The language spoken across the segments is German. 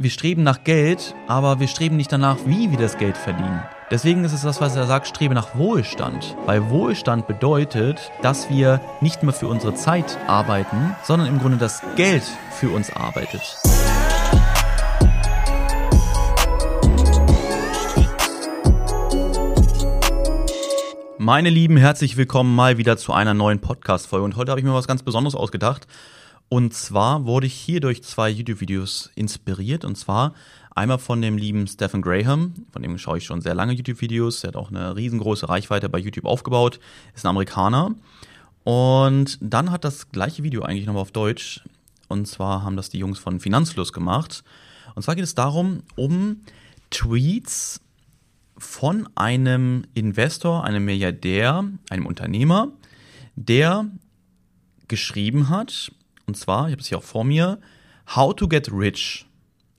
wir streben nach Geld, aber wir streben nicht danach, wie wir das Geld verdienen. Deswegen ist es das, was er sagt, strebe nach Wohlstand. Weil Wohlstand bedeutet, dass wir nicht mehr für unsere Zeit arbeiten, sondern im Grunde das Geld für uns arbeitet. Meine Lieben, herzlich willkommen mal wieder zu einer neuen Podcast-Folge. Und heute habe ich mir was ganz Besonderes ausgedacht. Und zwar wurde ich hier durch zwei YouTube-Videos inspiriert. Und zwar einmal von dem lieben Stephen Graham, von dem schaue ich schon sehr lange YouTube-Videos. Er hat auch eine riesengroße Reichweite bei YouTube aufgebaut, ist ein Amerikaner. Und dann hat das gleiche Video eigentlich nochmal auf Deutsch. Und zwar haben das die Jungs von Finanzfluss gemacht. Und zwar geht es darum, um Tweets von einem Investor, einem Milliardär, einem Unternehmer, der geschrieben hat, und zwar, ich habe es hier auch vor mir, How to get rich.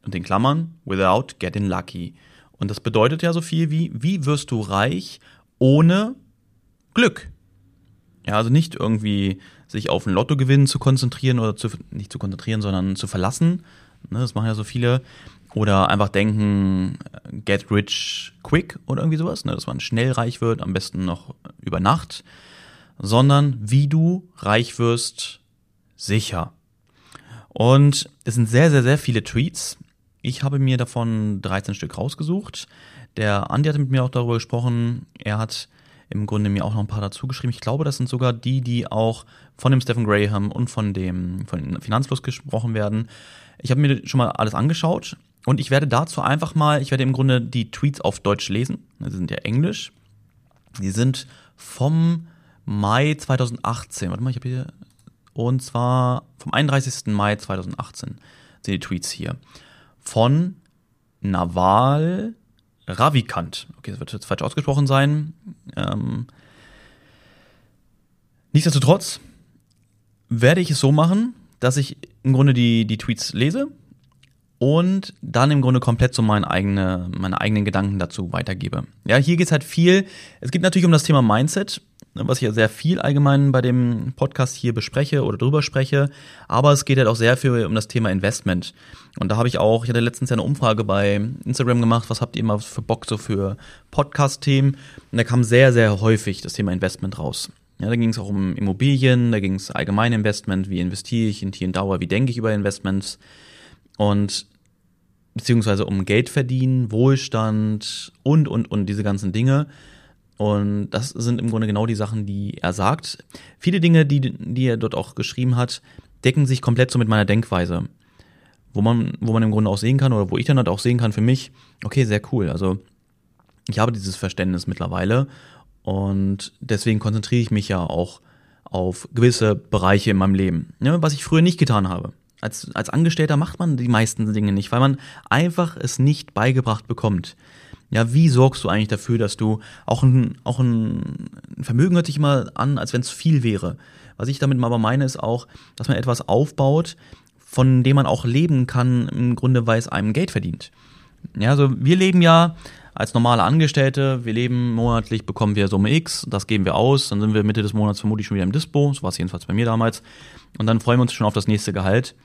Und in Klammern, without getting lucky. Und das bedeutet ja so viel wie, wie wirst du reich ohne Glück? Ja, also nicht irgendwie sich auf ein Lottogewinn zu konzentrieren oder zu, nicht zu konzentrieren, sondern zu verlassen. Ne, das machen ja so viele. Oder einfach denken, get rich quick oder irgendwie sowas, ne, dass man schnell reich wird, am besten noch über Nacht. Sondern wie du reich wirst sicher. Und es sind sehr, sehr, sehr viele Tweets. Ich habe mir davon 13 Stück rausgesucht. Der Andi hatte mit mir auch darüber gesprochen. Er hat im Grunde mir auch noch ein paar dazu geschrieben. Ich glaube, das sind sogar die, die auch von dem Stephen Graham und von dem von Finanzfluss gesprochen werden. Ich habe mir schon mal alles angeschaut und ich werde dazu einfach mal, ich werde im Grunde die Tweets auf Deutsch lesen. Sie sind ja Englisch. Die sind vom Mai 2018. Warte mal, ich habe hier und zwar vom 31. Mai 2018 sind die Tweets hier. Von Naval Ravikant. Okay, das wird jetzt falsch ausgesprochen sein. Ähm, nichtsdestotrotz werde ich es so machen, dass ich im Grunde die, die Tweets lese und dann im Grunde komplett so meine, eigene, meine eigenen Gedanken dazu weitergebe. Ja, hier geht es halt viel. Es geht natürlich um das Thema Mindset was ich ja sehr viel allgemein bei dem Podcast hier bespreche oder drüber spreche. Aber es geht halt auch sehr viel um das Thema Investment. Und da habe ich auch, ich hatte letztens ja eine Umfrage bei Instagram gemacht, was habt ihr immer für Bock so für Podcast-Themen? Und da kam sehr, sehr häufig das Thema Investment raus. Ja, da ging es auch um Immobilien, da ging es allgemein Investment, wie investiere ich in Tier und Dauer, wie denke ich über Investments und beziehungsweise um Geld verdienen, Wohlstand und, und, und diese ganzen Dinge. Und das sind im Grunde genau die Sachen, die er sagt. Viele Dinge, die, die er dort auch geschrieben hat, decken sich komplett so mit meiner Denkweise. Wo man, wo man im Grunde auch sehen kann, oder wo ich dann halt auch sehen kann für mich, okay, sehr cool. Also ich habe dieses Verständnis mittlerweile und deswegen konzentriere ich mich ja auch auf gewisse Bereiche in meinem Leben, ne, was ich früher nicht getan habe. Als, als Angestellter macht man die meisten Dinge nicht, weil man einfach es nicht beigebracht bekommt. Ja, wie sorgst du eigentlich dafür, dass du auch ein, auch ein Vermögen hört sich immer an, als wenn es viel wäre. Was ich damit aber meine, ist auch, dass man etwas aufbaut, von dem man auch leben kann, im Grunde, weil es einem Geld verdient. Ja, also wir leben ja als normale Angestellte, wir leben monatlich, bekommen wir Summe X, das geben wir aus, dann sind wir Mitte des Monats vermutlich schon wieder im Dispo, so war es jedenfalls bei mir damals, und dann freuen wir uns schon auf das nächste Gehalt.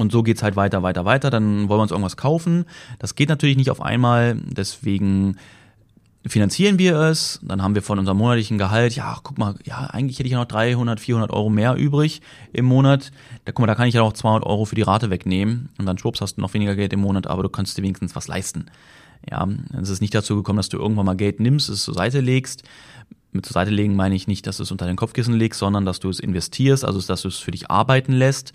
Und so geht's halt weiter, weiter, weiter. Dann wollen wir uns irgendwas kaufen. Das geht natürlich nicht auf einmal. Deswegen finanzieren wir es. Dann haben wir von unserem monatlichen Gehalt, ja, guck mal, ja, eigentlich hätte ich ja noch 300, 400 Euro mehr übrig im Monat. Da guck mal, da kann ich ja noch 200 Euro für die Rate wegnehmen. Und dann schwupps hast du noch weniger Geld im Monat, aber du kannst dir wenigstens was leisten. Ja, es ist nicht dazu gekommen, dass du irgendwann mal Geld nimmst, es zur Seite legst. Mit zur Seite legen meine ich nicht, dass du es unter dein Kopfkissen legst, sondern dass du es investierst, also dass du es für dich arbeiten lässt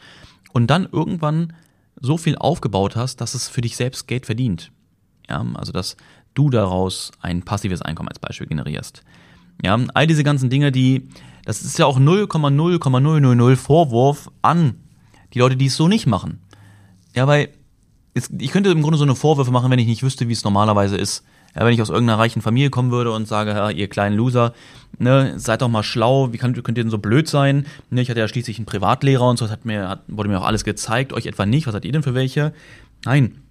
und dann irgendwann so viel aufgebaut hast, dass es für dich selbst Geld verdient. Ja, also dass du daraus ein passives Einkommen als Beispiel generierst. Ja, all diese ganzen Dinge, die, das ist ja auch 0,0,000 Vorwurf an die Leute, die es so nicht machen. Ja, weil ich könnte im Grunde so eine Vorwürfe machen, wenn ich nicht wüsste, wie es normalerweise ist. Ja, wenn ich aus irgendeiner reichen Familie kommen würde und sage, ja, ihr kleinen Loser, ne, seid doch mal schlau, wie könnt, könnt ihr denn so blöd sein? Ne, ich hatte ja schließlich einen Privatlehrer und so, das hat mir, hat, wurde mir auch alles gezeigt, euch etwa nicht, was seid ihr denn für welche? Nein.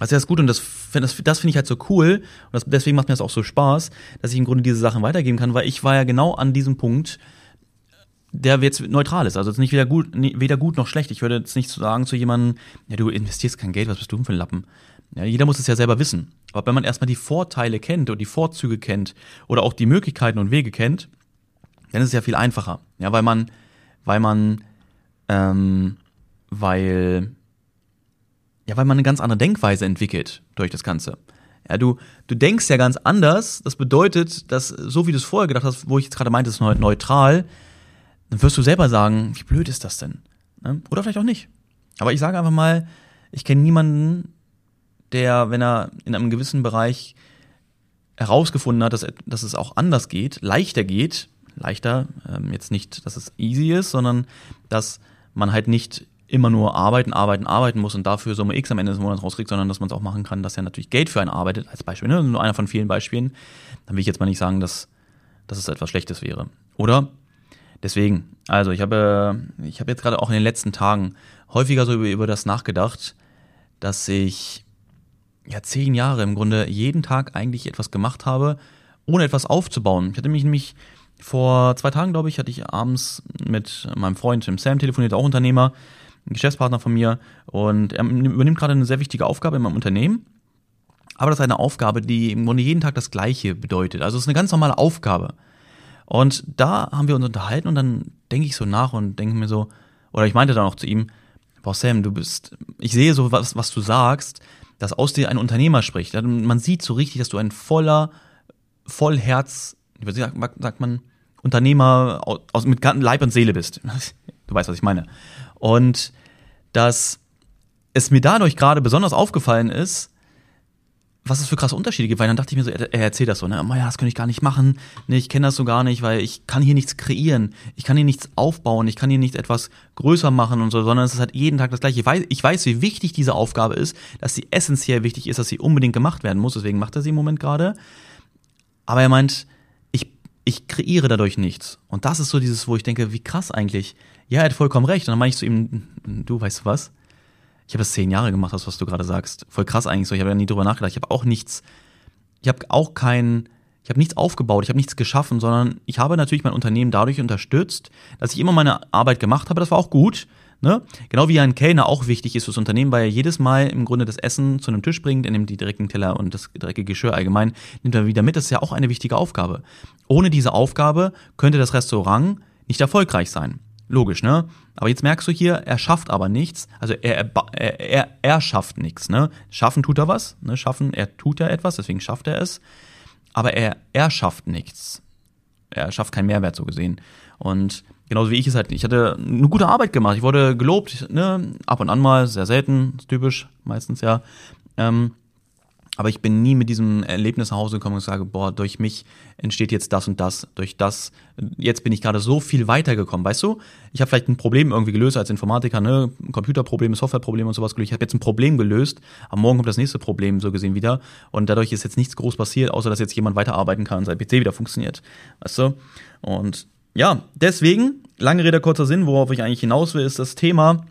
Also das ist gut und das, das, das finde ich halt so cool und das, deswegen macht mir das auch so Spaß, dass ich im Grunde diese Sachen weitergeben kann, weil ich war ja genau an diesem Punkt, der jetzt neutral ist. Also jetzt nicht weder gut, weder gut noch schlecht. Ich würde jetzt nicht sagen zu jemandem, ja, du investierst kein Geld, was bist du denn für ein Lappen? Ja, jeder muss es ja selber wissen. Aber wenn man erstmal die Vorteile kennt und die Vorzüge kennt oder auch die Möglichkeiten und Wege kennt, dann ist es ja viel einfacher. Ja, weil man, weil man, ähm, weil, ja, weil man eine ganz andere Denkweise entwickelt durch das Ganze. Ja, du, du denkst ja ganz anders. Das bedeutet, dass so wie du es vorher gedacht hast, wo ich jetzt gerade meinte, ist neutral, dann wirst du selber sagen, wie blöd ist das denn? Ne? Oder vielleicht auch nicht. Aber ich sage einfach mal, ich kenne niemanden, der, wenn er in einem gewissen Bereich herausgefunden hat, dass, dass es auch anders geht, leichter geht, leichter, ähm, jetzt nicht, dass es easy ist, sondern dass man halt nicht immer nur arbeiten, arbeiten, arbeiten muss und dafür Summe X am Ende des Monats rauskriegt, sondern dass man es auch machen kann, dass er natürlich Geld für einen arbeitet, als Beispiel, ne? nur einer von vielen Beispielen, dann will ich jetzt mal nicht sagen, dass, dass es etwas Schlechtes wäre. Oder? Deswegen, also ich habe, ich habe jetzt gerade auch in den letzten Tagen häufiger so über, über das nachgedacht, dass ich ja zehn Jahre im Grunde jeden Tag eigentlich etwas gemacht habe, ohne etwas aufzubauen. Ich hatte mich nämlich vor zwei Tagen, glaube ich, hatte ich abends mit meinem Freund Tim Sam telefoniert, auch Unternehmer, ein Geschäftspartner von mir und er übernimmt gerade eine sehr wichtige Aufgabe in meinem Unternehmen. Aber das ist eine Aufgabe, die im Grunde jeden Tag das Gleiche bedeutet. Also es ist eine ganz normale Aufgabe. Und da haben wir uns unterhalten und dann denke ich so nach und denke mir so, oder ich meinte dann auch zu ihm, boah Sam, du bist, ich sehe so was, was du sagst, dass aus dir ein Unternehmer spricht. Man sieht so richtig, dass du ein voller, voll Herz, wie sagt man, Unternehmer aus, mit Leib und Seele bist. Du weißt, was ich meine. Und dass es mir dadurch gerade besonders aufgefallen ist, was es für krasse Unterschiede gibt, weil dann dachte ich mir so, er, er erzählt das so, ne, ja, das könnte ich gar nicht machen, ne, ich kenne das so gar nicht, weil ich kann hier nichts kreieren, ich kann hier nichts aufbauen, ich kann hier nicht etwas größer machen und so, sondern es ist halt jeden Tag das gleiche. Ich weiß, ich weiß, wie wichtig diese Aufgabe ist, dass sie essentiell wichtig ist, dass sie unbedingt gemacht werden muss, deswegen macht er sie im Moment gerade. Aber er meint, ich, ich kreiere dadurch nichts. Und das ist so dieses, wo ich denke, wie krass eigentlich. Ja, er hat vollkommen recht. Und dann meine ich zu ihm, du weißt du was? Ich habe das zehn Jahre gemacht, das, was du gerade sagst. Voll krass eigentlich so. Ich habe ja nie drüber nachgedacht. Ich habe auch nichts, ich habe auch kein, ich habe nichts aufgebaut, ich habe nichts geschaffen, sondern ich habe natürlich mein Unternehmen dadurch unterstützt, dass ich immer meine Arbeit gemacht habe. Das war auch gut. Ne? Genau wie ein Kellner auch wichtig ist fürs Unternehmen, weil er jedes Mal im Grunde das Essen zu einem Tisch bringt, er nimmt die direkten Teller und das dreckige Geschirr allgemein, nimmt er wieder mit. Das ist ja auch eine wichtige Aufgabe. Ohne diese Aufgabe könnte das Restaurant nicht erfolgreich sein. Logisch, ne? Aber jetzt merkst du hier, er schafft aber nichts. Also er, er, er, er schafft nichts, ne? Schaffen tut er was, ne? Schaffen, er tut ja etwas, deswegen schafft er es. Aber er, er schafft nichts. Er schafft keinen Mehrwert so gesehen. Und genauso wie ich es halt, ich hatte eine gute Arbeit gemacht. Ich wurde gelobt, ne? Ab und an mal, sehr selten, typisch, meistens ja. Ähm, aber ich bin nie mit diesem Erlebnis nach Hause gekommen und sage, boah, durch mich entsteht jetzt das und das, durch das, jetzt bin ich gerade so viel weitergekommen, weißt du? Ich habe vielleicht ein Problem irgendwie gelöst als Informatiker, ne? Computerprobleme, Softwareprobleme und sowas gelöst. Ich habe jetzt ein Problem gelöst, am Morgen kommt das nächste Problem so gesehen wieder und dadurch ist jetzt nichts groß passiert, außer dass jetzt jemand weiterarbeiten kann und sein PC wieder funktioniert, weißt du? Und ja, deswegen, lange Rede, kurzer Sinn, worauf ich eigentlich hinaus will, ist das Thema,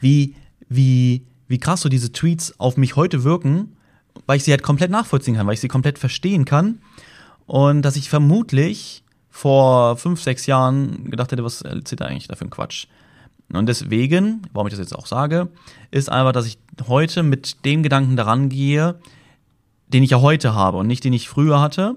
wie, wie, wie krass so diese Tweets auf mich heute wirken weil ich sie halt komplett nachvollziehen kann, weil ich sie komplett verstehen kann. Und dass ich vermutlich vor fünf, sechs Jahren gedacht hätte, was erzählt er eigentlich da für ein Quatsch? Und deswegen, warum ich das jetzt auch sage, ist einfach, dass ich heute mit dem Gedanken daran gehe, den ich ja heute habe und nicht den ich früher hatte.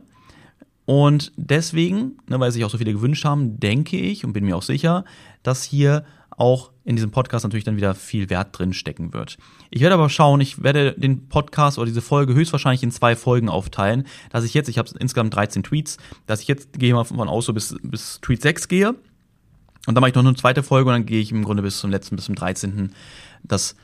Und deswegen, ne, weil sich auch so viele gewünscht haben, denke ich und bin mir auch sicher, dass hier auch in diesem Podcast natürlich dann wieder viel Wert drin stecken wird. Ich werde aber schauen, ich werde den Podcast oder diese Folge höchstwahrscheinlich in zwei Folgen aufteilen, dass ich jetzt, ich habe insgesamt 13 Tweets, dass ich jetzt gehe mal von aus so bis, bis Tweet 6 gehe und dann mache ich noch eine zweite Folge und dann gehe ich im Grunde bis zum letzten, bis zum 13. dass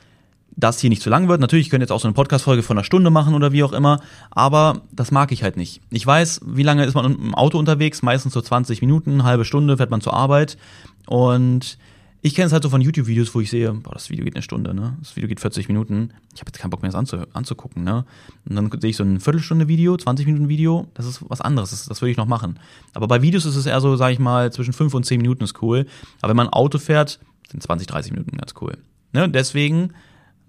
das hier nicht zu lang wird. Natürlich könnt ihr jetzt auch so eine Podcast-Folge von einer Stunde machen oder wie auch immer, aber das mag ich halt nicht. Ich weiß, wie lange ist man im Auto unterwegs? Meistens so 20 Minuten, halbe Stunde fährt man zur Arbeit und ich kenne es halt so von YouTube-Videos, wo ich sehe, boah, das Video geht eine Stunde, ne? Das Video geht 40 Minuten. Ich habe jetzt keinen Bock mehr, das anzu anzugucken, ne? Und dann sehe ich so ein Viertelstunde-Video, 20 Minuten Video, das ist was anderes, das, das würde ich noch machen. Aber bei Videos ist es eher so, sage ich mal, zwischen 5 und 10 Minuten ist cool. Aber wenn man Auto fährt, sind 20, 30 Minuten ganz cool. Ne? Deswegen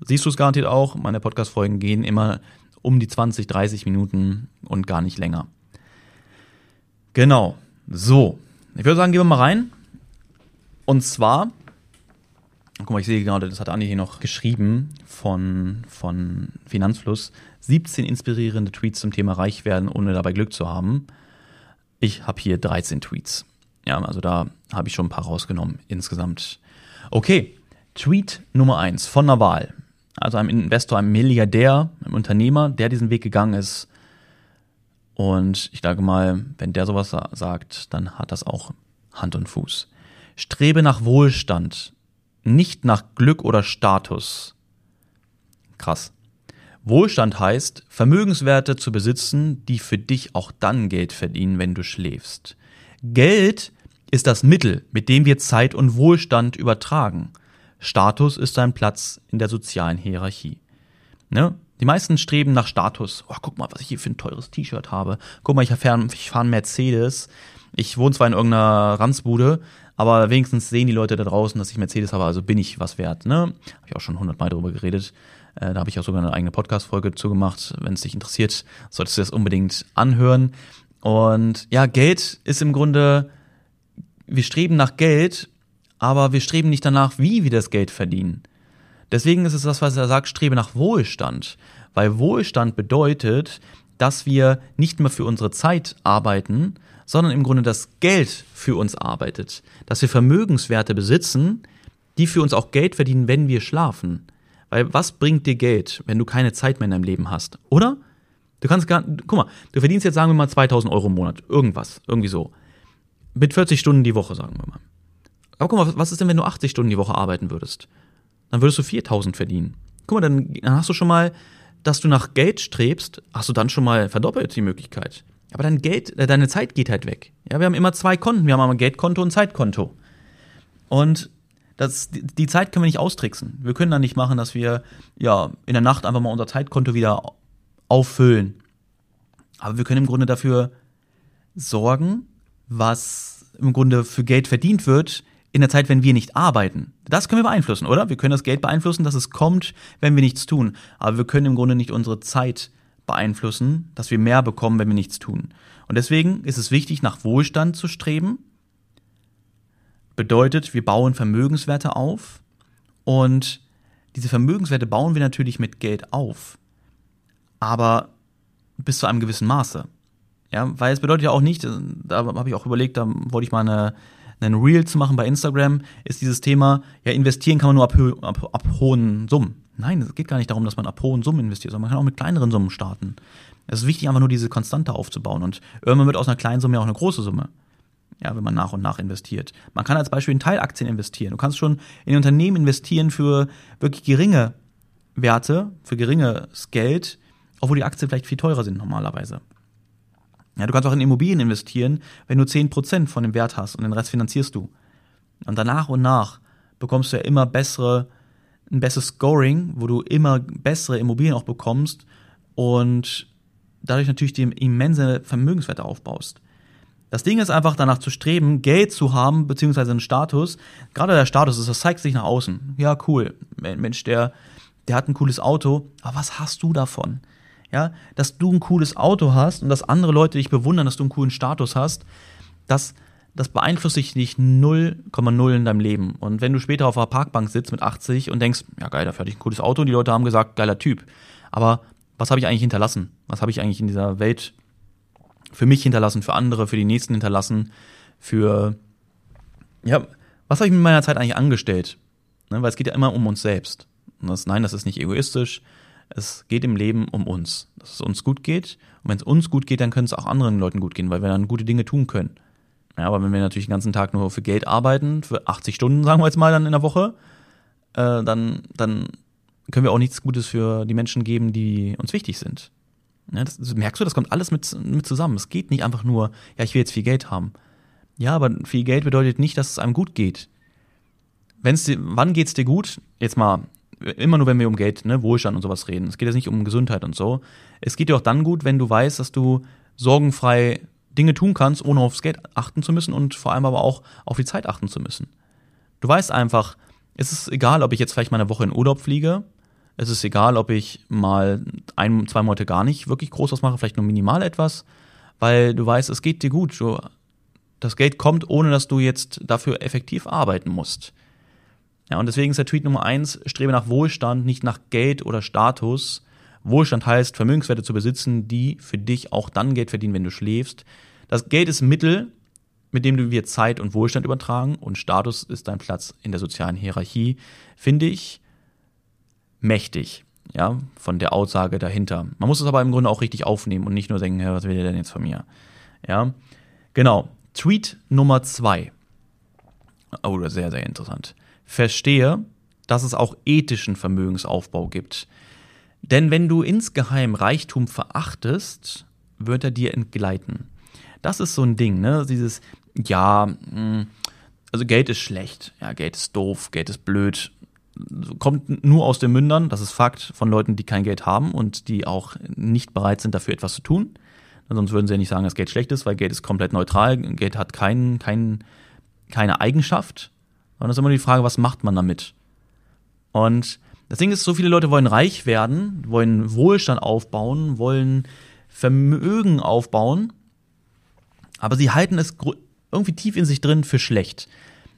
siehst du es garantiert auch, meine Podcast-Folgen gehen immer um die 20, 30 Minuten und gar nicht länger. Genau. So. Ich würde sagen, gehen wir mal rein Und zwar, guck mal, ich sehe gerade, das hat Andi hier noch geschrieben von, von Finanzfluss. 17 inspirierende Tweets zum Thema Reich werden, ohne dabei Glück zu haben. Ich habe hier 13 Tweets. Ja, also da habe ich schon ein paar rausgenommen insgesamt. Okay, Tweet Nummer 1 von Naval. Also einem Investor, einem Milliardär, einem Unternehmer, der diesen Weg gegangen ist. Und ich sage mal, wenn der sowas sagt, dann hat das auch Hand und Fuß. Strebe nach Wohlstand, nicht nach Glück oder Status. Krass. Wohlstand heißt, Vermögenswerte zu besitzen, die für dich auch dann Geld verdienen, wenn du schläfst. Geld ist das Mittel, mit dem wir Zeit und Wohlstand übertragen. Status ist sein Platz in der sozialen Hierarchie. Ne? Die meisten streben nach Status. Oh, guck mal, was ich hier für ein teures T-Shirt habe. Guck mal, ich fahre fahr einen Mercedes. Ich wohne zwar in irgendeiner Ranzbude, aber wenigstens sehen die Leute da draußen, dass ich Mercedes habe, also bin ich was wert. Ne? Habe ich auch schon hundertmal drüber geredet. Äh, da habe ich auch sogar eine eigene Podcast-Folge zugemacht. Wenn es dich interessiert, solltest du das unbedingt anhören. Und ja, Geld ist im Grunde, wir streben nach Geld, aber wir streben nicht danach, wie wir das Geld verdienen. Deswegen ist es das, was er sagt, strebe nach Wohlstand. Weil Wohlstand bedeutet, dass wir nicht mehr für unsere Zeit arbeiten, sondern im Grunde das Geld für uns arbeitet. Dass wir Vermögenswerte besitzen, die für uns auch Geld verdienen, wenn wir schlafen. Weil was bringt dir Geld, wenn du keine Zeit mehr in deinem Leben hast? Oder? Du kannst gar, guck mal, du verdienst jetzt, sagen wir mal, 2000 Euro im Monat. Irgendwas. Irgendwie so. Mit 40 Stunden die Woche, sagen wir mal. Aber guck mal, was ist denn, wenn du 80 Stunden die Woche arbeiten würdest? Dann würdest du 4000 verdienen. Guck mal, dann, dann hast du schon mal, dass du nach Geld strebst, hast du dann schon mal verdoppelt die Möglichkeit. Aber dein Geld, äh, deine Zeit geht halt weg. Ja, wir haben immer zwei Konten. Wir haben einmal Geldkonto und Zeitkonto. Und das, die Zeit können wir nicht austricksen. Wir können dann nicht machen, dass wir ja in der Nacht einfach mal unser Zeitkonto wieder auffüllen. Aber wir können im Grunde dafür sorgen, was im Grunde für Geld verdient wird, in der Zeit, wenn wir nicht arbeiten. Das können wir beeinflussen, oder? Wir können das Geld beeinflussen, dass es kommt, wenn wir nichts tun. Aber wir können im Grunde nicht unsere Zeit beeinflussen, dass wir mehr bekommen, wenn wir nichts tun. Und deswegen ist es wichtig, nach Wohlstand zu streben. Bedeutet, wir bauen Vermögenswerte auf und diese Vermögenswerte bauen wir natürlich mit Geld auf. Aber bis zu einem gewissen Maße. Ja, weil es bedeutet ja auch nicht, da habe ich auch überlegt, da wollte ich mal eine, einen Reel zu machen bei Instagram, ist dieses Thema, ja, investieren kann man nur ab, ab, ab hohen Summen. Nein, es geht gar nicht darum, dass man ab hohen Summen investiert, sondern man kann auch mit kleineren Summen starten. Es ist wichtig, einfach nur diese Konstante aufzubauen. Und irgendwann wird aus einer kleinen Summe ja auch eine große Summe. Ja, wenn man nach und nach investiert. Man kann als Beispiel in Teilaktien investieren. Du kannst schon in Unternehmen investieren für wirklich geringe Werte, für geringes Geld, obwohl die Aktien vielleicht viel teurer sind normalerweise. Ja, du kannst auch in Immobilien investieren, wenn du 10% von dem Wert hast und den Rest finanzierst du. Und danach und nach bekommst du ja immer bessere, ein besseres Scoring, wo du immer bessere Immobilien auch bekommst und dadurch natürlich die immense Vermögenswerte aufbaust. Das Ding ist einfach danach zu streben, Geld zu haben, beziehungsweise einen Status. Gerade der Status ist, das zeigt sich nach außen. Ja, cool. Mensch, der, der hat ein cooles Auto. Aber was hast du davon? Ja, dass du ein cooles Auto hast und dass andere Leute dich bewundern, dass du einen coolen Status hast, das, das beeinflusst dich nicht 0,0 in deinem Leben. Und wenn du später auf einer Parkbank sitzt mit 80 und denkst, ja geil, dafür hatte ich ein cooles Auto und die Leute haben gesagt, geiler Typ. Aber was habe ich eigentlich hinterlassen? Was habe ich eigentlich in dieser Welt für mich hinterlassen, für andere, für die Nächsten hinterlassen, für, ja, was habe ich mit meiner Zeit eigentlich angestellt? Ne, weil es geht ja immer um uns selbst. Das, nein, das ist nicht egoistisch, es geht im Leben um uns, dass es uns gut geht. Und wenn es uns gut geht, dann können es auch anderen Leuten gut gehen, weil wir dann gute Dinge tun können. Ja, aber wenn wir natürlich den ganzen Tag nur für Geld arbeiten, für 80 Stunden, sagen wir jetzt mal dann in der Woche, äh, dann, dann können wir auch nichts Gutes für die Menschen geben, die uns wichtig sind. Ja, das, das merkst du, das kommt alles mit, mit zusammen. Es geht nicht einfach nur, ja, ich will jetzt viel Geld haben. Ja, aber viel Geld bedeutet nicht, dass es einem gut geht. Wenn's dir, wann geht's dir gut? Jetzt mal immer nur, wenn wir um Geld, ne, Wohlstand und sowas reden. Es geht jetzt nicht um Gesundheit und so. Es geht dir auch dann gut, wenn du weißt, dass du sorgenfrei Dinge tun kannst, ohne aufs Geld achten zu müssen und vor allem aber auch auf die Zeit achten zu müssen. Du weißt einfach, es ist egal, ob ich jetzt vielleicht mal eine Woche in Urlaub fliege. Es ist egal, ob ich mal ein, zwei Monate gar nicht wirklich groß was mache, vielleicht nur minimal etwas, weil du weißt, es geht dir gut. Du, Das Geld kommt, ohne dass du jetzt dafür effektiv arbeiten musst. Ja, und deswegen ist der Tweet Nummer eins, strebe nach Wohlstand, nicht nach Geld oder Status. Wohlstand heißt, Vermögenswerte zu besitzen, die für dich auch dann Geld verdienen, wenn du schläfst. Das Geld ist Mittel, mit dem wir Zeit und Wohlstand übertragen und Status ist dein Platz in der sozialen Hierarchie, finde ich mächtig, ja, von der Aussage dahinter. Man muss es aber im Grunde auch richtig aufnehmen und nicht nur denken, was will der denn jetzt von mir? Ja, genau. Tweet Nummer zwei. Oh, sehr, sehr interessant. Verstehe, dass es auch ethischen Vermögensaufbau gibt. Denn wenn du insgeheim Reichtum verachtest, wird er dir entgleiten. Das ist so ein Ding, ne? Dieses, ja, hm, also Geld ist schlecht, ja, Geld ist doof, Geld ist blöd. Kommt nur aus den Mündern, das ist Fakt, von Leuten, die kein Geld haben und die auch nicht bereit sind, dafür etwas zu tun. Sonst würden sie ja nicht sagen, dass Geld schlecht ist, weil Geld ist komplett neutral. Geld hat kein, kein, keine Eigenschaft. Und das ist immer die Frage, was macht man damit? Und das Ding ist, so viele Leute wollen reich werden, wollen Wohlstand aufbauen, wollen Vermögen aufbauen, aber sie halten es irgendwie tief in sich drin für schlecht.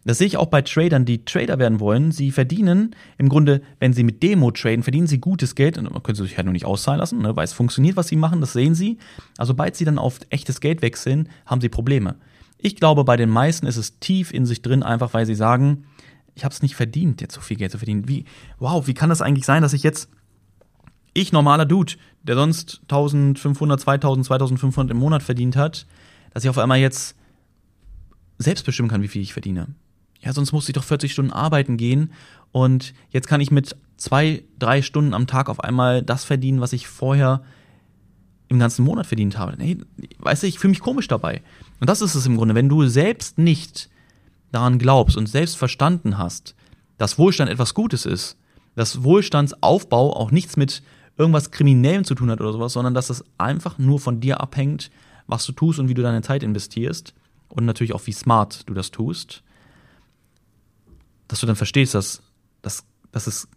Das sehe ich auch bei Tradern, die Trader werden wollen. Sie verdienen im Grunde, wenn sie mit Demo traden, verdienen sie gutes Geld. Und man könnte sich halt nur nicht auszahlen lassen, ne, weil es funktioniert, was sie machen, das sehen sie. Also sobald sie dann auf echtes Geld wechseln, haben sie Probleme. Ich glaube, bei den meisten ist es tief in sich drin, einfach weil sie sagen, ich habe es nicht verdient, jetzt so viel Geld zu verdienen. Wie, wow, wie kann das eigentlich sein, dass ich jetzt, ich normaler Dude, der sonst 1500, 2000, 2500 im Monat verdient hat, dass ich auf einmal jetzt selbst bestimmen kann, wie viel ich verdiene. Ja, sonst musste ich doch 40 Stunden arbeiten gehen und jetzt kann ich mit zwei, drei Stunden am Tag auf einmal das verdienen, was ich vorher im ganzen Monat verdient habe. Nee, weißt du, ich fühle mich komisch dabei. Und das ist es im Grunde. Wenn du selbst nicht daran glaubst und selbst verstanden hast, dass Wohlstand etwas Gutes ist, dass Wohlstandsaufbau auch nichts mit irgendwas Kriminellem zu tun hat oder sowas, sondern dass es einfach nur von dir abhängt, was du tust und wie du deine Zeit investierst und natürlich auch wie smart du das tust, dass du dann verstehst, dass, dass, dass es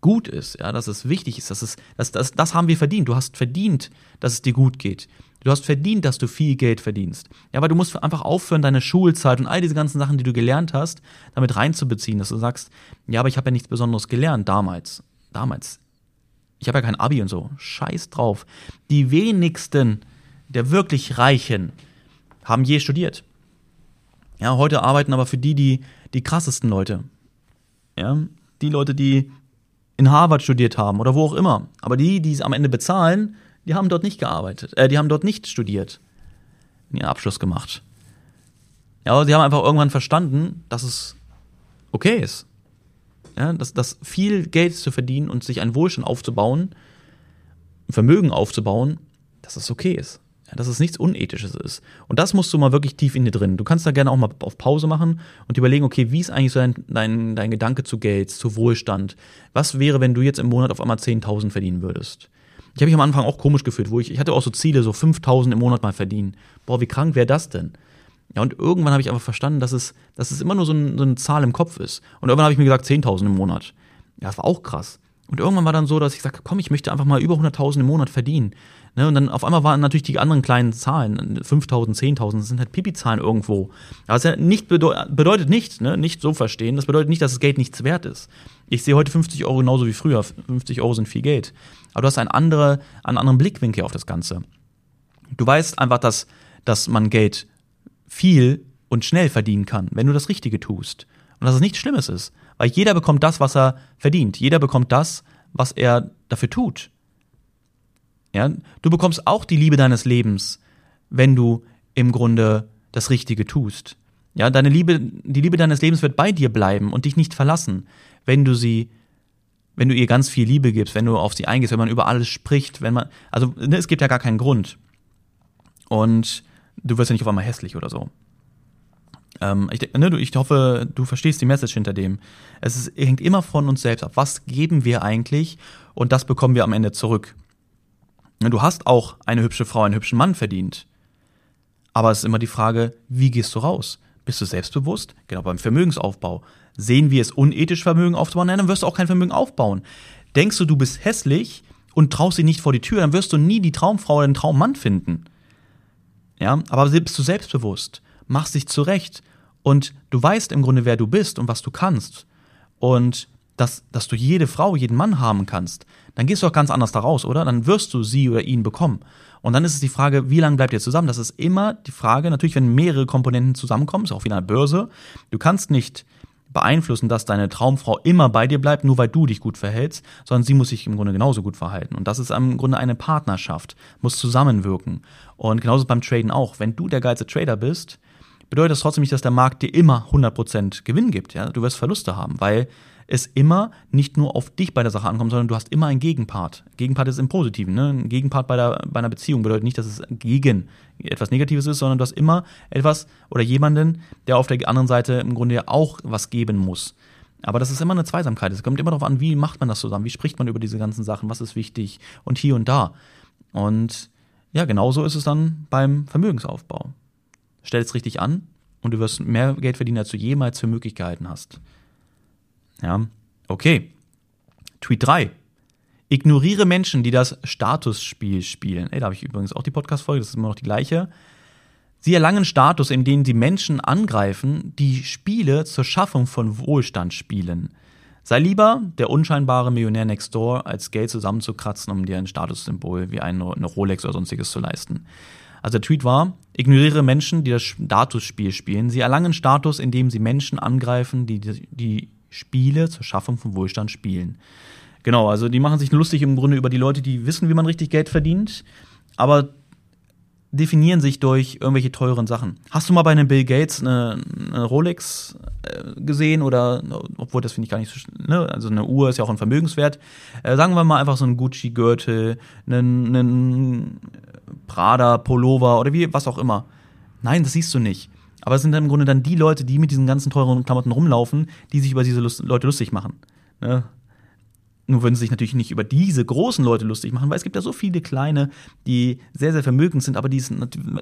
gut ist, ja, dass es wichtig ist, dass es, dass, dass, das haben wir verdient. Du hast verdient, dass es dir gut geht. Du hast verdient, dass du viel Geld verdienst. Ja, aber du musst einfach aufhören, deine Schulzeit und all diese ganzen Sachen, die du gelernt hast, damit reinzubeziehen, dass du sagst, ja, aber ich habe ja nichts Besonderes gelernt damals. Damals. Ich habe ja kein Abi und so. Scheiß drauf. Die wenigsten der wirklich Reichen haben je studiert. Ja, heute arbeiten aber für die, die, die krassesten Leute. Ja, die Leute, die in Harvard studiert haben oder wo auch immer. Aber die, die es am Ende bezahlen, die haben dort nicht gearbeitet, äh, die haben dort nicht studiert, ihren Abschluss gemacht. Ja, aber sie haben einfach irgendwann verstanden, dass es okay ist. Ja, dass, dass viel Geld zu verdienen und sich einen Wohlstand aufzubauen, Vermögen aufzubauen, dass es okay ist. Dass es nichts Unethisches ist. Und das musst du mal wirklich tief in dir drin. Du kannst da gerne auch mal auf Pause machen und überlegen, okay, wie ist eigentlich so dein, dein, dein Gedanke zu Geld, zu Wohlstand? Was wäre, wenn du jetzt im Monat auf einmal 10.000 verdienen würdest? Ich habe mich am Anfang auch komisch gefühlt, wo ich, ich hatte auch so Ziele, so 5000 im Monat mal verdienen. Boah, wie krank wäre das denn? Ja, und irgendwann habe ich aber verstanden, dass es, dass es immer nur so, ein, so eine Zahl im Kopf ist. Und irgendwann habe ich mir gesagt, 10.000 im Monat. Ja, das war auch krass. Und irgendwann war dann so, dass ich sagte, komm, ich möchte einfach mal über 100.000 im Monat verdienen. Ne, und dann auf einmal waren natürlich die anderen kleinen Zahlen, 5.000, 10.000, das sind halt Pipi-Zahlen irgendwo. Aber ja nicht bedeutet, bedeutet nicht, ne, nicht so verstehen, das bedeutet nicht, dass das Geld nichts wert ist. Ich sehe heute 50 Euro genauso wie früher. 50 Euro sind viel Geld. Aber du hast einen, andere, einen anderen Blickwinkel auf das Ganze. Du weißt einfach, dass, dass man Geld viel und schnell verdienen kann, wenn du das Richtige tust. Und dass es nichts Schlimmes ist. Weil jeder bekommt das, was er verdient. Jeder bekommt das, was er dafür tut. Ja, du bekommst auch die Liebe deines Lebens, wenn du im Grunde das Richtige tust. Ja, deine Liebe, die Liebe deines Lebens wird bei dir bleiben und dich nicht verlassen, wenn du sie, wenn du ihr ganz viel Liebe gibst, wenn du auf sie eingehst, wenn man über alles spricht, wenn man, also ne, es gibt ja gar keinen Grund. Und du wirst ja nicht auf einmal hässlich oder so. Ähm, ich, ne, ich hoffe, du verstehst die Message hinter dem. Es ist, hängt immer von uns selbst ab. Was geben wir eigentlich? Und das bekommen wir am Ende zurück. Du hast auch eine hübsche Frau, einen hübschen Mann verdient. Aber es ist immer die Frage, wie gehst du raus? Bist du selbstbewusst? Genau beim Vermögensaufbau. Sehen wir es unethisch, Vermögen aufzubauen? Nein, dann wirst du auch kein Vermögen aufbauen. Denkst du, du bist hässlich und traust dich nicht vor die Tür, dann wirst du nie die Traumfrau oder den Traummann finden. Ja, aber bist du selbstbewusst? machst dich zurecht und du weißt im Grunde, wer du bist und was du kannst und dass, dass du jede Frau, jeden Mann haben kannst, dann gehst du auch ganz anders da raus, oder? Dann wirst du sie oder ihn bekommen. Und dann ist es die Frage, wie lange bleibt ihr zusammen? Das ist immer die Frage, natürlich, wenn mehrere Komponenten zusammenkommen, ist auch wie eine Börse. Du kannst nicht beeinflussen, dass deine Traumfrau immer bei dir bleibt, nur weil du dich gut verhältst, sondern sie muss sich im Grunde genauso gut verhalten. Und das ist im Grunde eine Partnerschaft, muss zusammenwirken. Und genauso beim Traden auch. Wenn du der geilste Trader bist, bedeutet das trotzdem nicht, dass der Markt dir immer 100% Gewinn gibt. Ja? Du wirst Verluste haben, weil es immer nicht nur auf dich bei der Sache ankommt, sondern du hast immer einen Gegenpart. Gegenpart ist im Positiven. Ne? Ein Gegenpart bei, der, bei einer Beziehung bedeutet nicht, dass es gegen etwas Negatives ist, sondern du hast immer etwas oder jemanden, der auf der anderen Seite im Grunde ja auch was geben muss. Aber das ist immer eine Zweisamkeit. Es kommt immer darauf an, wie macht man das zusammen, wie spricht man über diese ganzen Sachen, was ist wichtig und hier und da. Und ja, genauso ist es dann beim Vermögensaufbau. Stell es richtig an und du wirst mehr Geld verdienen, als du jemals für Möglichkeiten hast. Ja, okay. Tweet 3. Ignoriere Menschen, die das Statusspiel spielen. Ey, da habe ich übrigens auch die Podcast-Folge, das ist immer noch die gleiche. Sie erlangen Status, in denen sie Menschen angreifen, die Spiele zur Schaffung von Wohlstand spielen. Sei lieber der unscheinbare Millionär next door, als Geld zusammenzukratzen, um dir ein Statussymbol wie eine Rolex oder sonstiges zu leisten. Also der Tweet war, ignoriere Menschen, die das Statusspiel spielen. Sie erlangen Status, indem sie Menschen angreifen, die die Spiele zur Schaffung von Wohlstand spielen. Genau, also die machen sich lustig im Grunde über die Leute, die wissen, wie man richtig Geld verdient, aber definieren sich durch irgendwelche teuren Sachen. Hast du mal bei einem Bill Gates eine, eine Rolex äh, gesehen oder, obwohl das finde ich gar nicht so, ne? also eine Uhr ist ja auch ein Vermögenswert. Äh, sagen wir mal einfach so einen Gucci-Gürtel, einen, einen Prada Pullover oder wie, was auch immer. Nein, das siehst du nicht. Aber es sind dann im Grunde dann die Leute, die mit diesen ganzen teuren Klamotten rumlaufen, die sich über diese Lust Leute lustig machen. Ne? Nur würden sie sich natürlich nicht über diese großen Leute lustig machen, weil es gibt ja so viele kleine, die sehr, sehr vermögend sind, aber die,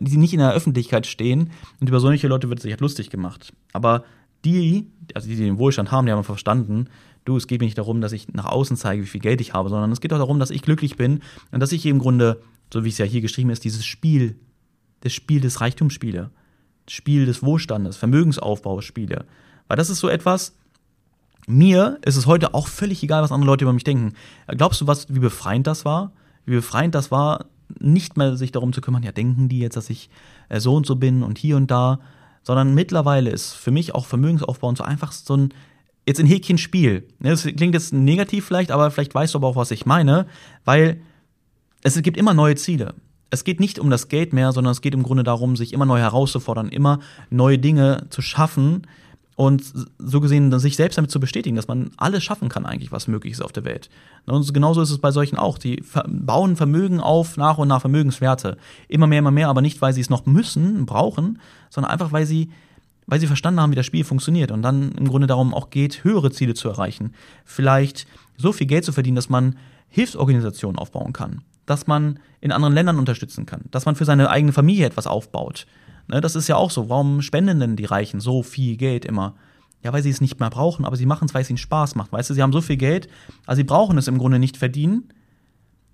die nicht in der Öffentlichkeit stehen. Und über solche Leute wird sich halt lustig gemacht. Aber die, also die, die den Wohlstand haben, die haben verstanden, du, es geht mir nicht darum, dass ich nach außen zeige, wie viel Geld ich habe, sondern es geht auch darum, dass ich glücklich bin und dass ich im Grunde, so wie es ja hier geschrieben ist, dieses Spiel, das Spiel des Reichtums spiele. Spiel des Wohlstandes, Vermögensaufbauspiele. Weil das ist so etwas, mir ist es heute auch völlig egal, was andere Leute über mich denken. Glaubst du, was, wie befreiend das war? Wie befreiend das war, nicht mehr sich darum zu kümmern, ja, denken die jetzt, dass ich äh, so und so bin und hier und da, sondern mittlerweile ist für mich auch Vermögensaufbau und so einfach so ein, jetzt ein Häkchen Spiel. Das klingt jetzt negativ vielleicht, aber vielleicht weißt du aber auch, was ich meine, weil es gibt immer neue Ziele es geht nicht um das Geld mehr, sondern es geht im Grunde darum, sich immer neu herauszufordern, immer neue Dinge zu schaffen und so gesehen sich selbst damit zu bestätigen, dass man alles schaffen kann eigentlich, was möglich ist auf der Welt. Und genauso ist es bei solchen auch. Die bauen Vermögen auf, nach und nach Vermögenswerte. Immer mehr, immer mehr, aber nicht, weil sie es noch müssen, brauchen, sondern einfach, weil sie weil sie verstanden haben, wie das Spiel funktioniert und dann im Grunde darum auch geht, höhere Ziele zu erreichen. Vielleicht so viel Geld zu verdienen, dass man Hilfsorganisationen aufbauen kann dass man in anderen Ländern unterstützen kann, dass man für seine eigene Familie etwas aufbaut. Ne, das ist ja auch so. Warum spenden denn die Reichen so viel Geld immer? Ja, weil sie es nicht mehr brauchen, aber sie machen es, weil es ihnen Spaß macht. Weißt du, sie haben so viel Geld, also sie brauchen es im Grunde nicht verdienen.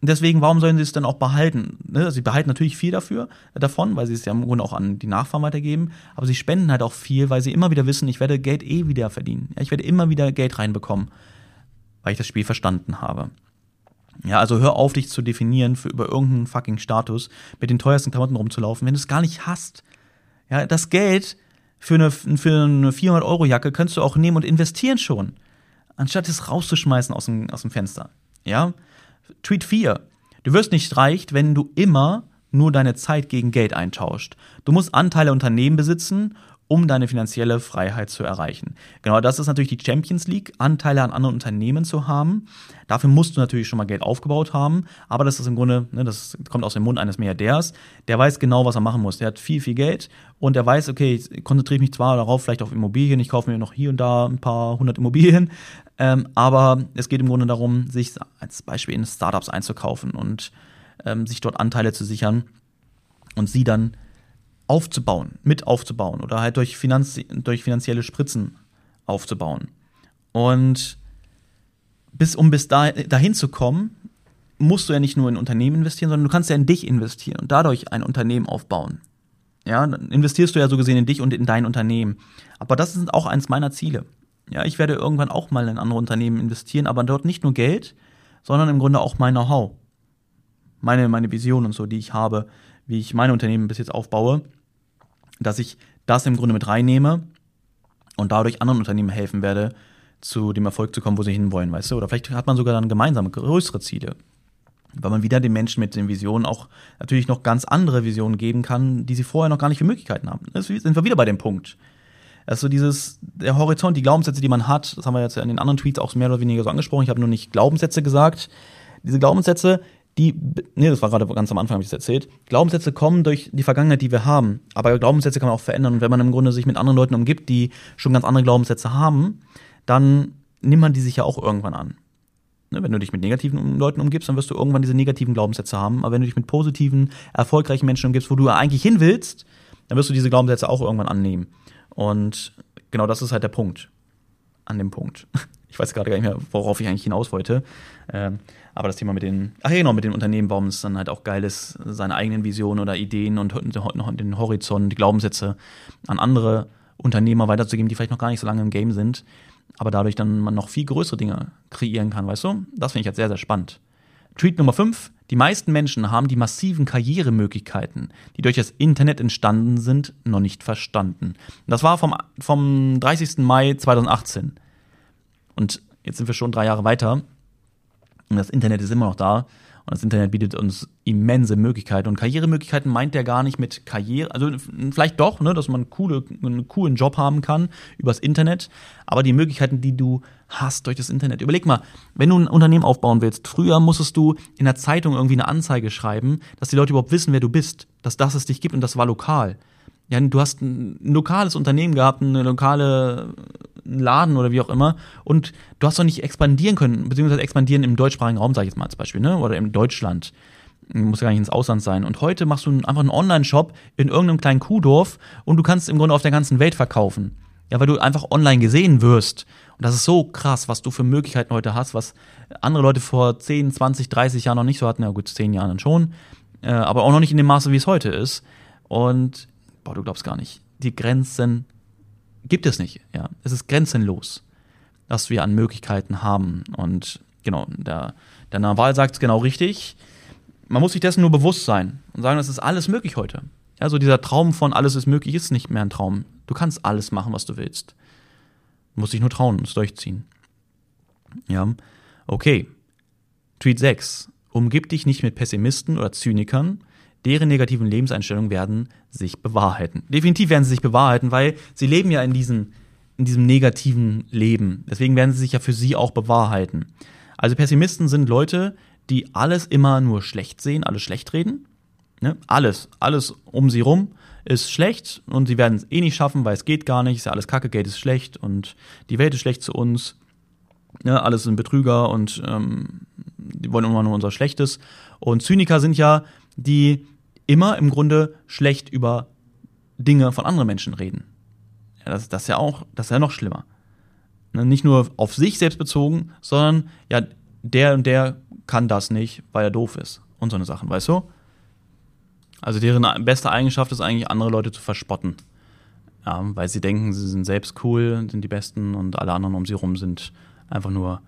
Deswegen, warum sollen sie es denn auch behalten? Ne, sie behalten natürlich viel dafür, davon, weil sie es ja im Grunde auch an die Nachfahren weitergeben. Aber sie spenden halt auch viel, weil sie immer wieder wissen, ich werde Geld eh wieder verdienen. Ja, ich werde immer wieder Geld reinbekommen, weil ich das Spiel verstanden habe. Ja, also hör auf, dich zu definieren für über irgendeinen fucking Status, mit den teuersten Klamotten rumzulaufen, wenn du es gar nicht hast. Ja, das Geld für eine, für eine 400-Euro-Jacke kannst du auch nehmen und investieren schon. Anstatt es rauszuschmeißen aus dem, aus dem Fenster. Ja? Tweet 4. Du wirst nicht reich, wenn du immer nur deine Zeit gegen Geld eintauscht. Du musst Anteile Unternehmen besitzen um deine finanzielle Freiheit zu erreichen. Genau, das ist natürlich die Champions League, Anteile an anderen Unternehmen zu haben. Dafür musst du natürlich schon mal Geld aufgebaut haben, aber das ist im Grunde, ne, das kommt aus dem Mund eines Milliardärs, der weiß genau, was er machen muss. Der hat viel, viel Geld und der weiß, okay, ich konzentriere mich zwar darauf, vielleicht auf Immobilien, ich kaufe mir noch hier und da ein paar hundert Immobilien, ähm, aber es geht im Grunde darum, sich als Beispiel in Startups einzukaufen und ähm, sich dort Anteile zu sichern und sie dann aufzubauen, mit aufzubauen oder halt durch, Finanz durch finanzielle Spritzen aufzubauen. Und bis, um bis da, dahin zu kommen, musst du ja nicht nur in Unternehmen investieren, sondern du kannst ja in dich investieren und dadurch ein Unternehmen aufbauen. Ja, dann investierst du ja so gesehen in dich und in dein Unternehmen. Aber das ist auch eins meiner Ziele. Ja, ich werde irgendwann auch mal in andere Unternehmen investieren, aber dort nicht nur Geld, sondern im Grunde auch mein Know-how. Meine, meine Vision und so, die ich habe, wie ich meine Unternehmen bis jetzt aufbaue, dass ich das im Grunde mit reinnehme und dadurch anderen Unternehmen helfen werde, zu dem Erfolg zu kommen, wo sie hinwollen, weißt du? Oder vielleicht hat man sogar dann gemeinsame größere Ziele. Weil man wieder den Menschen mit den Visionen auch natürlich noch ganz andere Visionen geben kann, die sie vorher noch gar nicht für Möglichkeiten haben. Das sind wir wieder bei dem Punkt. Also dieses, der Horizont, die Glaubenssätze, die man hat, das haben wir jetzt in den anderen Tweets auch mehr oder weniger so angesprochen. Ich habe nur nicht Glaubenssätze gesagt. Diese Glaubenssätze, die, nee, das war gerade ganz am Anfang, habe ich das erzählt. Glaubenssätze kommen durch die Vergangenheit, die wir haben. Aber Glaubenssätze kann man auch verändern. Und wenn man im Grunde sich mit anderen Leuten umgibt, die schon ganz andere Glaubenssätze haben, dann nimmt man die sich ja auch irgendwann an. Ne, wenn du dich mit negativen Leuten umgibst, dann wirst du irgendwann diese negativen Glaubenssätze haben. Aber wenn du dich mit positiven, erfolgreichen Menschen umgibst, wo du eigentlich hin willst, dann wirst du diese Glaubenssätze auch irgendwann annehmen. Und genau das ist halt der Punkt. An dem Punkt. Ich weiß gerade gar nicht mehr, worauf ich eigentlich hinaus wollte. Ähm, aber das Thema mit den, ach ja, genau, mit den Unternehmen, warum es dann halt auch geil ist, seine eigenen Visionen oder Ideen und den Horizont, die Glaubenssätze an andere Unternehmer weiterzugeben, die vielleicht noch gar nicht so lange im Game sind, aber dadurch dann man noch viel größere Dinge kreieren kann, weißt du? Das finde ich jetzt sehr, sehr spannend. Tweet Nummer 5. Die meisten Menschen haben die massiven Karrieremöglichkeiten, die durch das Internet entstanden sind, noch nicht verstanden. Das war vom, vom 30. Mai 2018. Und jetzt sind wir schon drei Jahre weiter. Und das Internet ist immer noch da. Und das Internet bietet uns immense Möglichkeiten. Und Karrieremöglichkeiten meint der gar nicht mit Karriere, also vielleicht doch, ne, dass man coole, einen coolen Job haben kann übers Internet. Aber die Möglichkeiten, die du hast durch das Internet. Überleg mal, wenn du ein Unternehmen aufbauen willst, früher musstest du in der Zeitung irgendwie eine Anzeige schreiben, dass die Leute überhaupt wissen, wer du bist, dass das es dich gibt und das war lokal. Ja, du hast ein lokales Unternehmen gehabt, eine lokale Laden oder wie auch immer. Und du hast doch nicht expandieren können, beziehungsweise expandieren im deutschsprachigen Raum, sage ich jetzt mal als Beispiel, ne? Oder in Deutschland. Muss ja gar nicht ins Ausland sein. Und heute machst du einfach einen Online-Shop in irgendeinem kleinen Kuhdorf und du kannst im Grunde auf der ganzen Welt verkaufen. Ja, weil du einfach online gesehen wirst. Und das ist so krass, was du für Möglichkeiten heute hast, was andere Leute vor 10, 20, 30 Jahren noch nicht so hatten. Ja gut, 10 Jahren schon. Äh, aber auch noch nicht in dem Maße, wie es heute ist. Und, boah, du glaubst gar nicht. Die Grenzen gibt es nicht. Ja, es ist grenzenlos, was wir an Möglichkeiten haben. Und genau, der, der Naval sagt es genau richtig. Man muss sich dessen nur bewusst sein und sagen, das ist alles möglich heute. Ja, so dieser Traum von alles ist möglich ist nicht mehr ein Traum. Du kannst alles machen, was du willst. Du musst dich nur trauen und es durchziehen. Ja, okay. Tweet 6. Umgib dich nicht mit Pessimisten oder Zynikern, deren negativen Lebenseinstellungen werden sich bewahrheiten. Definitiv werden sie sich bewahrheiten, weil sie leben ja in diesem, in diesem negativen Leben. Deswegen werden sie sich ja für sie auch bewahrheiten. Also Pessimisten sind Leute, die alles immer nur schlecht sehen, alles schlecht reden. Ne? Alles, alles um sie rum ist schlecht und sie werden es eh nicht schaffen, weil es geht gar nicht, ist ja alles kacke, Geld ist schlecht und die Welt ist schlecht zu uns. Ne? Alles sind Betrüger und ähm, die wollen immer nur unser Schlechtes. Und Zyniker sind ja die immer im Grunde schlecht über Dinge von anderen Menschen reden. Ja, das, das ist ja auch, das ist ja noch schlimmer. Ne, nicht nur auf sich selbst bezogen, sondern ja, der und der kann das nicht, weil er doof ist. Und so eine Sachen, weißt du? Also deren beste Eigenschaft ist eigentlich, andere Leute zu verspotten. Ja, weil sie denken, sie sind selbst cool, sind die Besten und alle anderen um sie herum sind einfach nur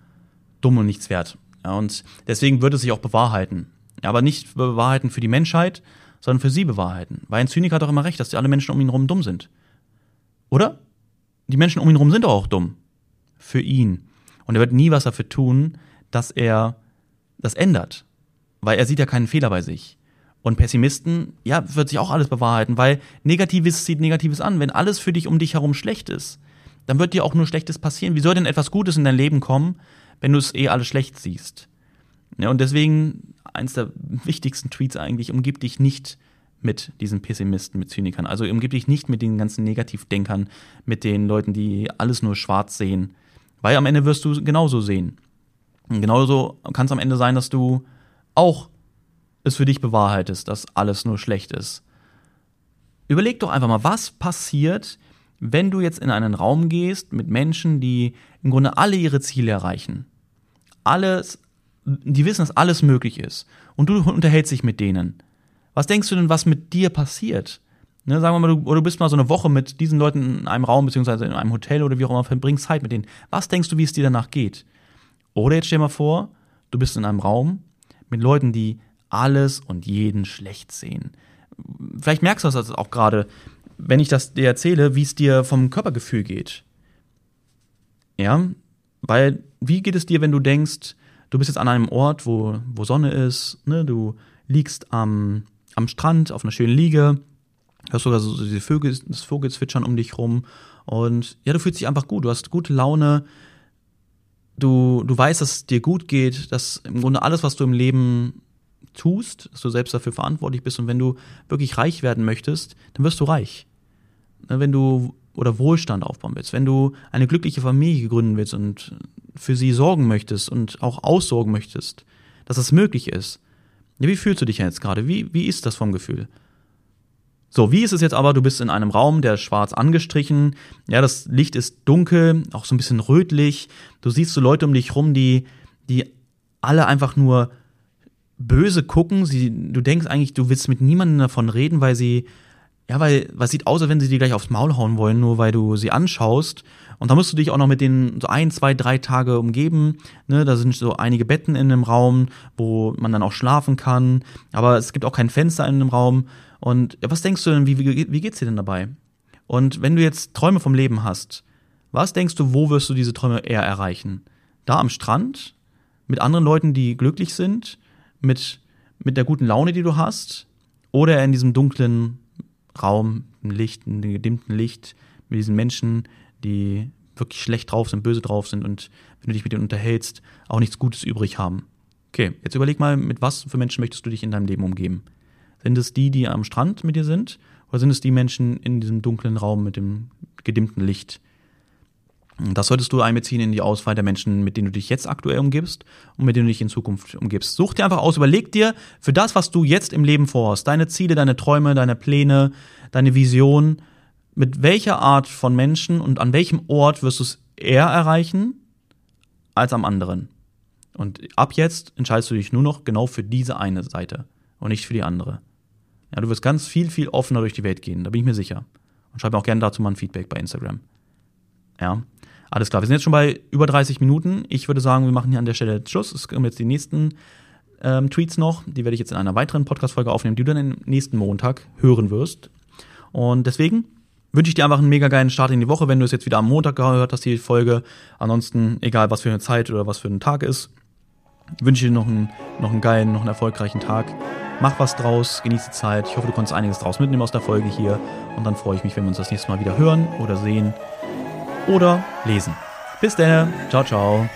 dumm und nichts wert. Ja, und deswegen wird es sich auch bewahrheiten. Ja, aber nicht bewahrheiten für die Menschheit, sondern für sie bewahrheiten. Weil ein Zyniker hat doch immer recht, dass die alle Menschen um ihn herum dumm sind. Oder? Die Menschen um ihn herum sind doch auch dumm. Für ihn. Und er wird nie was dafür tun, dass er das ändert. Weil er sieht ja keinen Fehler bei sich. Und Pessimisten, ja, wird sich auch alles bewahrheiten, weil Negatives zieht Negatives an. Wenn alles für dich um dich herum schlecht ist, dann wird dir auch nur Schlechtes passieren. Wie soll denn etwas Gutes in dein Leben kommen, wenn du es eh alles schlecht siehst? Ja, und deswegen eins der wichtigsten Tweets eigentlich, umgib dich nicht mit diesen Pessimisten, mit Zynikern. Also umgib dich nicht mit den ganzen Negativdenkern, mit den Leuten, die alles nur schwarz sehen. Weil am Ende wirst du genauso sehen. Und genauso kann es am Ende sein, dass du auch es für dich bewahrheitest, dass alles nur schlecht ist. Überleg doch einfach mal, was passiert, wenn du jetzt in einen Raum gehst mit Menschen, die im Grunde alle ihre Ziele erreichen. Alles die wissen, dass alles möglich ist. Und du unterhältst dich mit denen. Was denkst du denn, was mit dir passiert? Ne, sagen wir mal, du, oder du bist mal so eine Woche mit diesen Leuten in einem Raum, beziehungsweise in einem Hotel oder wie auch immer, verbringst Zeit mit denen. Was denkst du, wie es dir danach geht? Oder jetzt stell dir mal vor, du bist in einem Raum mit Leuten, die alles und jeden schlecht sehen. Vielleicht merkst du das auch gerade, wenn ich das dir erzähle, wie es dir vom Körpergefühl geht. Ja, weil wie geht es dir, wenn du denkst, du bist jetzt an einem Ort, wo, wo Sonne ist, ne? du liegst am, am Strand auf einer schönen Liege, hörst sogar so diese Vögel, das Vogelzwitschern um dich rum. Und ja, du fühlst dich einfach gut, du hast gute Laune, du, du weißt, dass es dir gut geht, dass im Grunde alles, was du im Leben tust, dass du selbst dafür verantwortlich bist. Und wenn du wirklich reich werden möchtest, dann wirst du reich. Ne, wenn du oder Wohlstand aufbauen willst, wenn du eine glückliche Familie gründen willst und für sie sorgen möchtest und auch aussorgen möchtest, dass das möglich ist. Wie fühlst du dich jetzt gerade? Wie, wie ist das vom Gefühl? So, wie ist es jetzt aber? Du bist in einem Raum, der ist schwarz angestrichen. Ja, das Licht ist dunkel, auch so ein bisschen rötlich. Du siehst so Leute um dich rum, die, die alle einfach nur böse gucken. Sie, du denkst eigentlich, du willst mit niemandem davon reden, weil sie ja, weil was sieht aus, als wenn sie dir gleich aufs Maul hauen wollen, nur weil du sie anschaust. Und da musst du dich auch noch mit denen so ein, zwei, drei Tage umgeben. Ne, da sind so einige Betten in dem Raum, wo man dann auch schlafen kann. Aber es gibt auch kein Fenster in dem Raum. Und was denkst du denn, wie, wie, wie geht's dir denn dabei? Und wenn du jetzt Träume vom Leben hast, was denkst du, wo wirst du diese Träume eher erreichen? Da am Strand? Mit anderen Leuten, die glücklich sind? Mit, mit der guten Laune, die du hast? Oder in diesem dunklen Raum, ein Licht, ein gedimmten Licht mit diesen Menschen, die wirklich schlecht drauf sind, böse drauf sind und wenn du dich mit denen unterhältst, auch nichts Gutes übrig haben. Okay, jetzt überleg mal, mit was für Menschen möchtest du dich in deinem Leben umgeben? Sind es die, die am Strand mit dir sind? Oder sind es die Menschen in diesem dunklen Raum mit dem gedimmten Licht? Das solltest du einbeziehen in die Auswahl der Menschen, mit denen du dich jetzt aktuell umgibst und mit denen du dich in Zukunft umgibst. Such dir einfach aus, überleg dir für das, was du jetzt im Leben vorhast, deine Ziele, deine Träume, deine Pläne, deine Vision, mit welcher Art von Menschen und an welchem Ort wirst du es eher erreichen als am anderen. Und ab jetzt entscheidest du dich nur noch genau für diese eine Seite und nicht für die andere. Ja, du wirst ganz viel, viel offener durch die Welt gehen, da bin ich mir sicher. Und schreib mir auch gerne dazu mal ein Feedback bei Instagram. Ja. Alles klar, wir sind jetzt schon bei über 30 Minuten. Ich würde sagen, wir machen hier an der Stelle Schluss. Es kommen jetzt die nächsten ähm, Tweets noch. Die werde ich jetzt in einer weiteren Podcast-Folge aufnehmen, die du dann nächsten Montag hören wirst. Und deswegen wünsche ich dir einfach einen mega geilen Start in die Woche, wenn du es jetzt wieder am Montag gehört hast, die Folge. Ansonsten, egal was für eine Zeit oder was für ein Tag ist, wünsche dir noch einen, noch einen geilen, noch einen erfolgreichen Tag. Mach was draus, genieße die Zeit. Ich hoffe, du konntest einiges draus mitnehmen aus der Folge hier. Und dann freue ich mich, wenn wir uns das nächste Mal wieder hören oder sehen oder lesen. Bis dann. Ciao, ciao.